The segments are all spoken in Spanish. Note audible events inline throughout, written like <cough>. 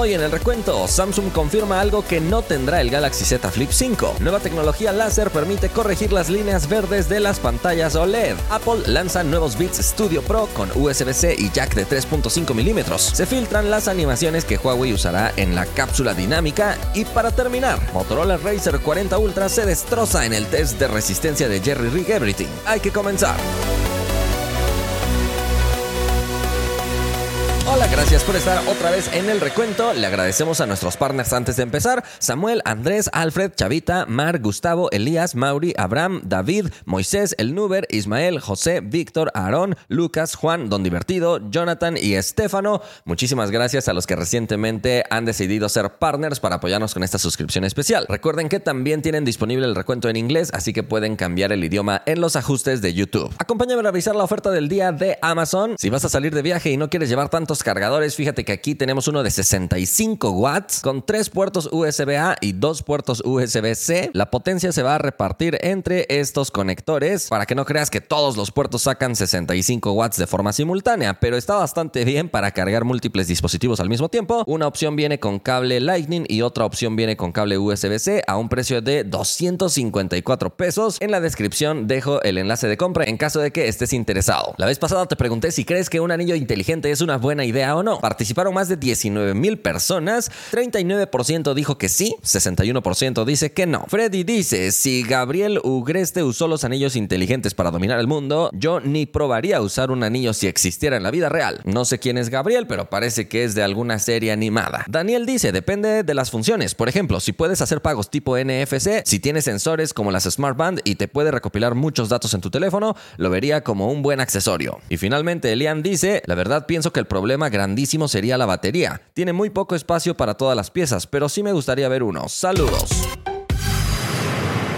Hoy en el recuento, Samsung confirma algo que no tendrá el Galaxy Z Flip 5. Nueva tecnología láser permite corregir las líneas verdes de las pantallas OLED. Apple lanza nuevos Beats Studio Pro con USB-C y jack de 3.5 milímetros. Se filtran las animaciones que Huawei usará en la cápsula dinámica. Y para terminar, Motorola Racer 40 Ultra se destroza en el test de resistencia de Jerry Rig Everything. Hay que comenzar. Hola, gracias por estar otra vez en el recuento. Le agradecemos a nuestros partners antes de empezar: Samuel, Andrés, Alfred, Chavita, Mar, Gustavo, Elías, Mauri, Abraham, David, Moisés, El Nuber, Ismael, José, Víctor, Aarón, Lucas, Juan, Don Divertido, Jonathan y Estefano. Muchísimas gracias a los que recientemente han decidido ser partners para apoyarnos con esta suscripción especial. Recuerden que también tienen disponible el recuento en inglés, así que pueden cambiar el idioma en los ajustes de YouTube. Acompáñame a revisar la oferta del día de Amazon. Si vas a salir de viaje y no quieres llevar tantos cargadores, fíjate que aquí tenemos uno de 65 watts con tres puertos USB-A y dos puertos USB-C. La potencia se va a repartir entre estos conectores para que no creas que todos los puertos sacan 65 watts de forma simultánea, pero está bastante bien para cargar múltiples dispositivos al mismo tiempo. Una opción viene con cable Lightning y otra opción viene con cable USB-C a un precio de 254 pesos. En la descripción dejo el enlace de compra en caso de que estés interesado. La vez pasada te pregunté si crees que un anillo inteligente es una buena idea o no. Participaron más de 19 mil personas, 39% dijo que sí, 61% dice que no. Freddy dice, si Gabriel Ugreste usó los anillos inteligentes para dominar el mundo, yo ni probaría usar un anillo si existiera en la vida real. No sé quién es Gabriel, pero parece que es de alguna serie animada. Daniel dice, depende de las funciones. Por ejemplo, si puedes hacer pagos tipo NFC, si tienes sensores como las Smart Band y te puede recopilar muchos datos en tu teléfono, lo vería como un buen accesorio. Y finalmente, Elian dice, la verdad pienso que el problema grandísimo sería la batería. Tiene muy poco espacio para todas las piezas, pero sí me gustaría ver uno. Saludos.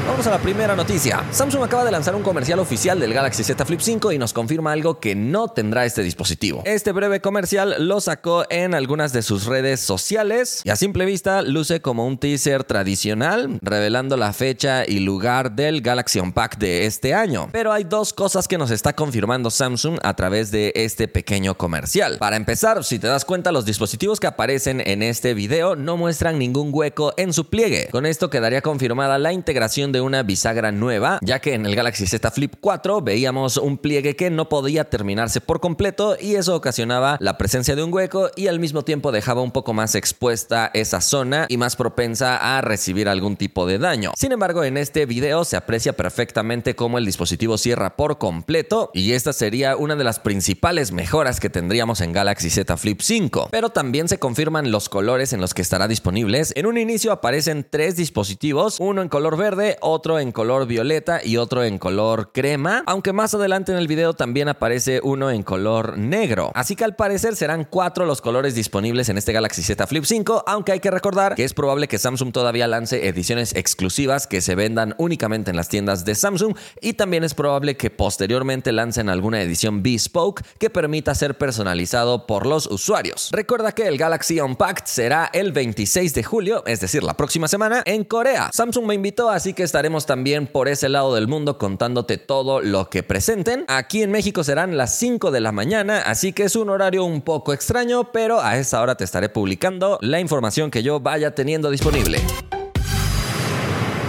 Vamos a la primera noticia. Samsung acaba de lanzar un comercial oficial del Galaxy Z Flip 5 y nos confirma algo que no tendrá este dispositivo. Este breve comercial lo sacó en algunas de sus redes sociales y a simple vista luce como un teaser tradicional, revelando la fecha y lugar del Galaxy Unpacked de este año. Pero hay dos cosas que nos está confirmando Samsung a través de este pequeño comercial. Para empezar, si te das cuenta, los dispositivos que aparecen en este video no muestran ningún hueco en su pliegue. Con esto quedaría confirmada la integración de una bisagra nueva, ya que en el Galaxy Z Flip 4 veíamos un pliegue que no podía terminarse por completo y eso ocasionaba la presencia de un hueco y al mismo tiempo dejaba un poco más expuesta esa zona y más propensa a recibir algún tipo de daño. Sin embargo, en este video se aprecia perfectamente cómo el dispositivo cierra por completo y esta sería una de las principales mejoras que tendríamos en Galaxy Z Flip 5. Pero también se confirman los colores en los que estará disponibles. En un inicio aparecen tres dispositivos, uno en color verde, otro en color violeta y otro en color crema, aunque más adelante en el video también aparece uno en color negro. Así que al parecer serán cuatro los colores disponibles en este Galaxy Z Flip 5, aunque hay que recordar que es probable que Samsung todavía lance ediciones exclusivas que se vendan únicamente en las tiendas de Samsung y también es probable que posteriormente lancen alguna edición bespoke que permita ser personalizado por los usuarios. Recuerda que el Galaxy Unpacked será el 26 de julio, es decir, la próxima semana en Corea. Samsung me invitó, así que estaremos también por ese lado del mundo contándote todo lo que presenten. Aquí en México serán las 5 de la mañana, así que es un horario un poco extraño, pero a esa hora te estaré publicando la información que yo vaya teniendo disponible.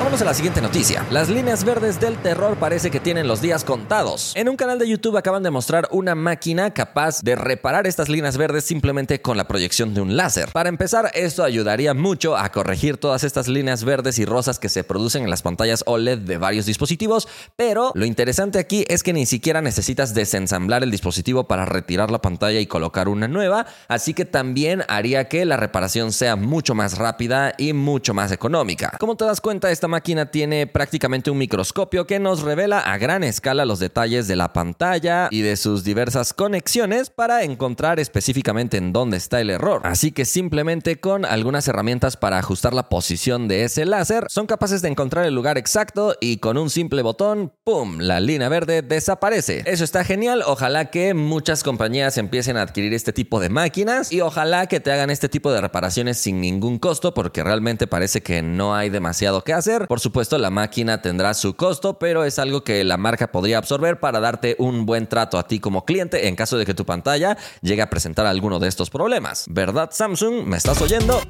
Vamos a la siguiente noticia. Las líneas verdes del terror parece que tienen los días contados. En un canal de YouTube acaban de mostrar una máquina capaz de reparar estas líneas verdes simplemente con la proyección de un láser. Para empezar, esto ayudaría mucho a corregir todas estas líneas verdes y rosas que se producen en las pantallas OLED de varios dispositivos, pero lo interesante aquí es que ni siquiera necesitas desensamblar el dispositivo para retirar la pantalla y colocar una nueva, así que también haría que la reparación sea mucho más rápida y mucho más económica. Como te das cuenta, esta máquina tiene prácticamente un microscopio que nos revela a gran escala los detalles de la pantalla y de sus diversas conexiones para encontrar específicamente en dónde está el error. Así que simplemente con algunas herramientas para ajustar la posición de ese láser, son capaces de encontrar el lugar exacto y con un simple botón, ¡pum!, la línea verde desaparece. Eso está genial, ojalá que muchas compañías empiecen a adquirir este tipo de máquinas y ojalá que te hagan este tipo de reparaciones sin ningún costo porque realmente parece que no hay demasiado que hacer Por supuesto, la máquina tendrá su costo, pero es algo que la marca podría absorber para darte un buen trato a ti como cliente en caso de que tu pantalla llegue a presentar alguno de estos problemas. ¿Verdad, Samsung? ¿Me estás oyendo?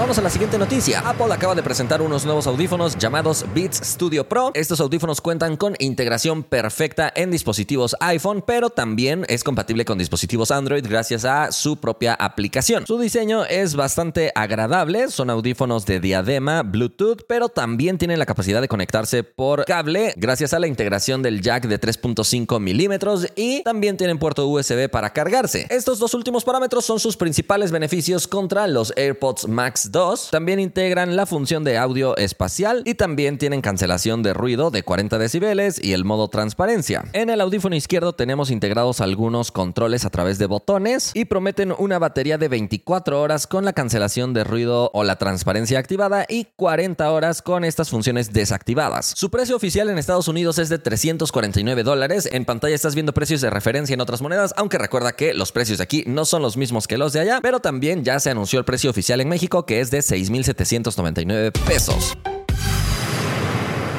Vamos a la siguiente noticia. Apple acaba de presentar unos nuevos audífonos llamados Beats Studio Pro. Estos audífonos cuentan con integración perfecta en dispositivos iPhone, pero también es compatible con dispositivos Android gracias a su propia aplicación. Su diseño es bastante agradable, son audífonos de diadema, Bluetooth, pero también tienen la capacidad de conectarse por cable gracias a la integración del jack de 3.5 milímetros y también tienen puerto USB para cargarse. Estos dos últimos parámetros son sus principales beneficios contra los AirPods Max 2 también integran la función de audio espacial y también tienen cancelación de ruido de 40 decibeles y el modo transparencia. En el audífono izquierdo tenemos integrados algunos controles a través de botones y prometen una batería de 24 horas con la cancelación de ruido o la transparencia activada y 40 horas con estas funciones desactivadas. Su precio oficial en Estados Unidos es de 349 dólares. En pantalla estás viendo precios de referencia en otras monedas, aunque recuerda que los precios de aquí no son los mismos que los de allá, pero también ya se anunció el precio oficial en México que es de 6.799 pesos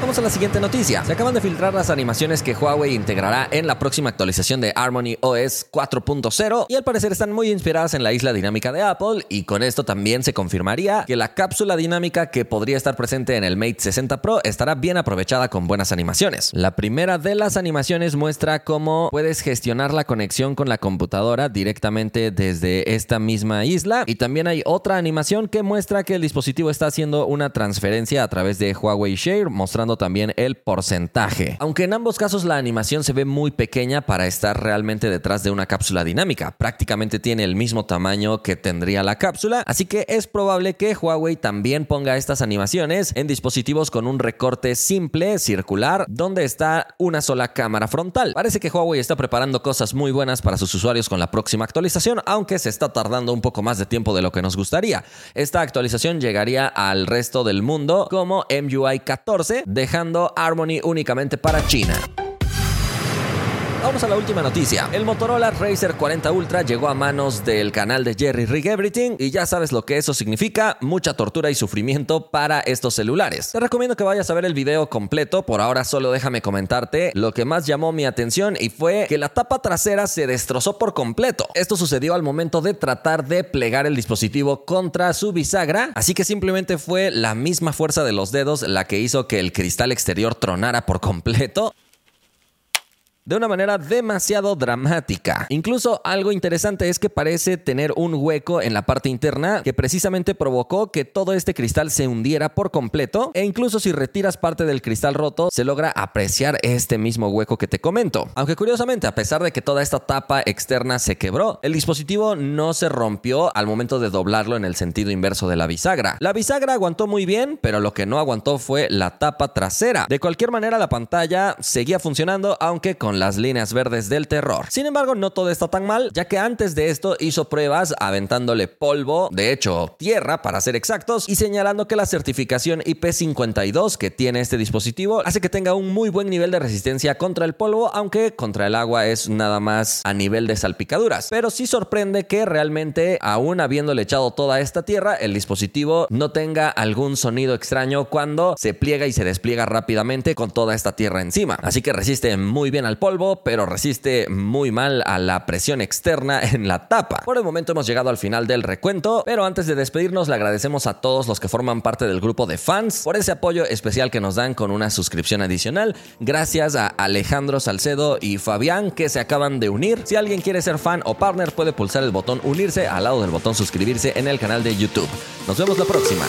a la siguiente noticia. Se acaban de filtrar las animaciones que Huawei integrará en la próxima actualización de Harmony OS 4.0 y al parecer están muy inspiradas en la isla dinámica de Apple y con esto también se confirmaría que la cápsula dinámica que podría estar presente en el Mate 60 Pro estará bien aprovechada con buenas animaciones. La primera de las animaciones muestra cómo puedes gestionar la conexión con la computadora directamente desde esta misma isla y también hay otra animación que muestra que el dispositivo está haciendo una transferencia a través de Huawei Share mostrando también el porcentaje. Aunque en ambos casos la animación se ve muy pequeña para estar realmente detrás de una cápsula dinámica. Prácticamente tiene el mismo tamaño que tendría la cápsula, así que es probable que Huawei también ponga estas animaciones en dispositivos con un recorte simple, circular, donde está una sola cámara frontal. Parece que Huawei está preparando cosas muy buenas para sus usuarios con la próxima actualización, aunque se está tardando un poco más de tiempo de lo que nos gustaría. Esta actualización llegaría al resto del mundo como MUI 14, de dejando Harmony únicamente para China. Vamos a la última noticia. El Motorola Racer 40 Ultra llegó a manos del canal de Jerry Rig Everything y ya sabes lo que eso significa, mucha tortura y sufrimiento para estos celulares. Te recomiendo que vayas a ver el video completo, por ahora solo déjame comentarte lo que más llamó mi atención y fue que la tapa trasera se destrozó por completo. Esto sucedió al momento de tratar de plegar el dispositivo contra su bisagra, así que simplemente fue la misma fuerza de los dedos la que hizo que el cristal exterior tronara por completo de una manera demasiado dramática. Incluso algo interesante es que parece tener un hueco en la parte interna que precisamente provocó que todo este cristal se hundiera por completo e incluso si retiras parte del cristal roto se logra apreciar este mismo hueco que te comento. Aunque curiosamente a pesar de que toda esta tapa externa se quebró, el dispositivo no se rompió al momento de doblarlo en el sentido inverso de la bisagra. La bisagra aguantó muy bien, pero lo que no aguantó fue la tapa trasera. De cualquier manera la pantalla seguía funcionando aunque con las líneas verdes del terror. Sin embargo, no todo está tan mal, ya que antes de esto hizo pruebas aventándole polvo, de hecho tierra para ser exactos, y señalando que la certificación IP52 que tiene este dispositivo hace que tenga un muy buen nivel de resistencia contra el polvo, aunque contra el agua es nada más a nivel de salpicaduras. Pero sí sorprende que realmente, aún habiéndole echado toda esta tierra, el dispositivo no tenga algún sonido extraño cuando se pliega y se despliega rápidamente con toda esta tierra encima. Así que resiste muy bien al polvo, pero resiste muy mal a la presión externa <laughs> en la tapa. Por el momento hemos llegado al final del recuento, pero antes de despedirnos le agradecemos a todos los que forman parte del grupo de fans por ese apoyo especial que nos dan con una suscripción adicional. Gracias a Alejandro Salcedo y Fabián que se acaban de unir. Si alguien quiere ser fan o partner puede pulsar el botón unirse al lado del botón suscribirse en el canal de YouTube. Nos vemos la próxima.